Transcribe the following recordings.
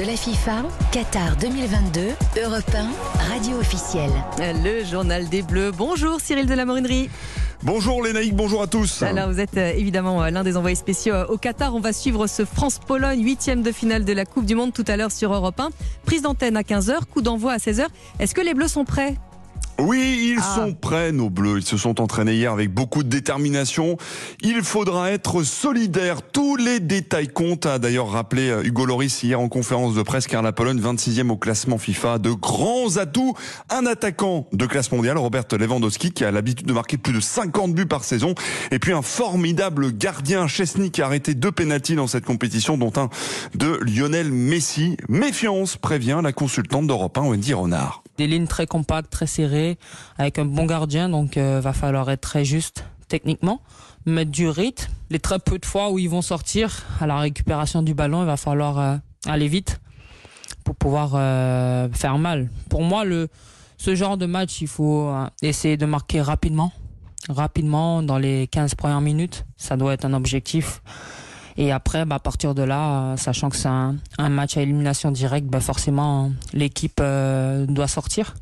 de la FIFA, Qatar 2022, Europe 1, radio officielle. Le journal des Bleus. Bonjour Cyril de la Morinerie. Bonjour Lénaïque, bonjour à tous. Alors vous êtes euh, évidemment euh, l'un des envoyés spéciaux euh, au Qatar. On va suivre ce France-Pologne, huitième de finale de la Coupe du Monde tout à l'heure sur Europe 1. Prise d'antenne à 15h, coup d'envoi à 16h. Est-ce que les Bleus sont prêts? Oui, ils Ah. sont prêts, nos bleus. Ils se sont entraînés hier avec beaucoup de détermination. Il faudra être solidaire. Tous les détails comptent, a d'ailleurs rappelé euh, Hugo Loris hier en conférence de presse, car la Pologne, 26e au classement FIFA, de grands atouts. Un attaquant de classe mondiale, Robert Lewandowski, qui a l'habitude de marquer plus de 50 buts par saison. Et puis un formidable gardien, Chesney, qui a arrêté deux pénaltys dans cette compétition, dont un de Lionel Messi. Méfiance, prévient la consultante d'Europe 1, Wendy Renard. Des lignes très compactes, très serrées, avec un bon gardien, donc euh, va falloir être très juste techniquement, mettre du rythme. Les très peu de fois où ils vont sortir à la récupération du ballon, il va falloir euh, aller vite pour pouvoir euh, faire mal. Pour moi, ce genre de match, il faut euh, essayer de marquer rapidement, rapidement dans les 15 premières minutes. Ça doit être un objectif. Et après, bah, à partir de là, euh, sachant que c'est un, un match à élimination directe, bah, forcément, l'équipe euh, doit sortir.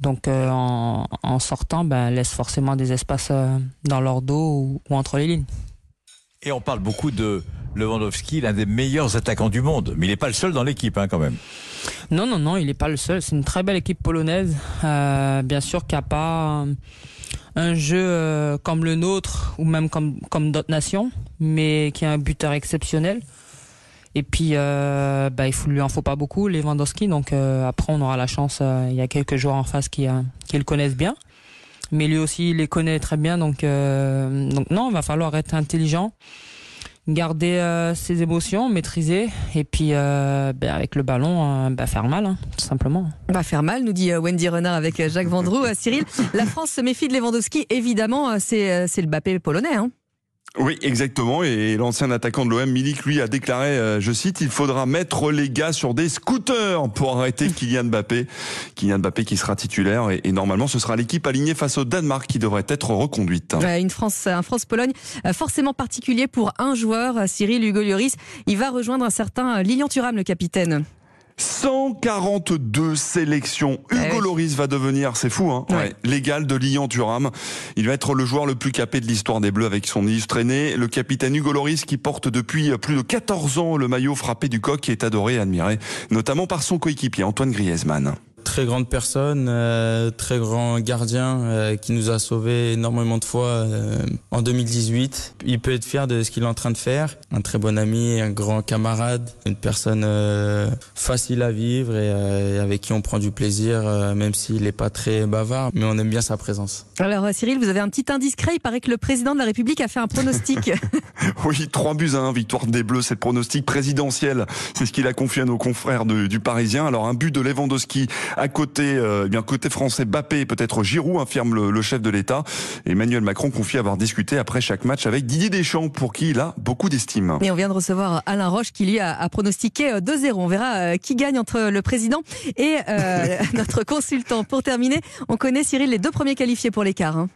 Donc, euh, en, en sortant, bah, laisse forcément des espaces euh, dans leur dos ou, ou entre les lignes. Et on parle beaucoup de Lewandowski, l'un des meilleurs attaquants du monde. Mais il n'est pas le seul dans l'équipe, hein, quand même. Non, non, non, il n'est pas le seul. C'est une très belle équipe polonaise. Euh, bien sûr qu'il n'y a pas un jeu euh, comme le nôtre ou même comme, comme d'autres nations, mais qui a un buteur exceptionnel. Et puis, euh, bah, il faut, lui en faut pas beaucoup, Lewandowski. Donc euh, après, on aura la chance. il y a quelques joueurs en face qui, qui le connaissent bien. Mais lui aussi, il les connaît très bien. Donc, donc non, il va falloir être intelligent garder euh, ses émotions, maîtriser, et puis euh, ben, avec le ballon, euh, ben, faire mal, hein, tout simplement. Va faire mal, nous dit Wendy Renard avec Jacques Vendroux. Cyril, la France se méfie de Lewandowski. Évidemment, c'est c'est le Bappé polonais. Hein. Oui, exactement. Et l'ancien attaquant de l'OM, Milik, lui, a déclaré, euh, je cite, il faudra mettre les gars sur des scooters pour arrêter Kylian Mbappé. Kylian Mbappé qui sera titulaire et, et normalement ce sera l'équipe alignée face au Danemark qui devrait être reconduite. Une France, un France-Pologne euh, forcément particulier pour un joueur, euh, Cyril Hugo Lloris. Il va rejoindre un certain Lilian Thuram, le capitaine. 142 sélections. Eh Hugo oui. Loris va devenir, c'est fou, hein, ouais, l'égal de Lilian Thuram. Il va être le joueur le plus capé de l'histoire des Bleus avec son illustré né. Le capitaine Hugo Loris qui porte depuis plus de 14 ans le maillot frappé du coq qui est adoré et admiré, notamment par son coéquipier Antoine Griezmann. Très grande personne, euh, très grand gardien euh, qui nous a sauvés énormément de fois euh, en 2018. Il peut être fier de ce qu'il est en train de faire. Un très bon ami, un grand camarade, une personne euh, facile à vivre et, euh, avec qui on prend du plaisir, euh, même s'il n'est pas très bavard, mais on aime bien sa présence. Alors Cyril, vous avez un petit indiscret. Il paraît que le président de la République a fait un pronostic. Oui, 3 buts à 1, victoire des Bleus, c'est le pronostic présidentiel. C'est ce qu'il a confié à nos confrères de- du Parisien. Alors un but de Lewandowski à côté, euh, eh bien côté français, Bappé et peut-être Giroud, affirme le, le chef de l'État. Emmanuel Macron confie avoir discuté après chaque match avec Didier Deschamps, pour qui il a beaucoup d'estime. Et on vient de recevoir Alain Roche qui lui a, a pronostiqué euh, 2-0. On verra euh, qui gagne entre le président et euh, notre consultant. Pour terminer, on connaît Cyril les deux premiers qualifiés pour l'écart. hein.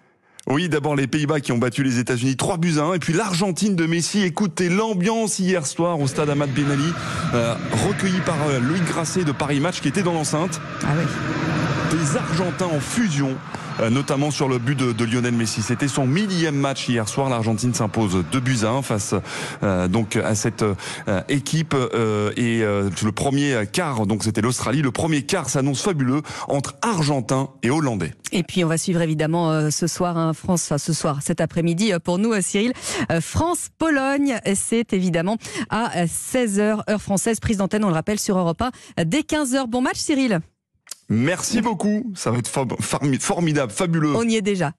Oui, d'abord les Pays-Bas qui ont battu les États-Unis 3 buts à 1 et puis l'Argentine de Messi. Écoutez l'ambiance hier soir au stade Ahmad Ben Ali, euh, recueilli par euh, Louis Grasset de Paris Match qui était dans l'enceinte. Ah oui. des Argentins en fusion. Euh, notamment sur le but de, de Lionel Messi. C'était son millième match hier soir. L'Argentine s'impose 2 buts à 1 face euh, donc à cette euh, équipe euh, et euh, le premier quart donc c'était l'Australie. Le premier quart s'annonce fabuleux entre Argentins et Hollandais. Et puis on va suivre évidemment ce soir hein, France, enfin ce soir, cet après-midi pour nous Cyril, France-Pologne. C'est évidemment à 16h heure française, prise d'antenne, on le rappelle sur Europe 1 euh, dès 15h. Bon match Cyril, Merci beaucoup. Ça va être for- formi- formidable, fabuleux. on y est déjà.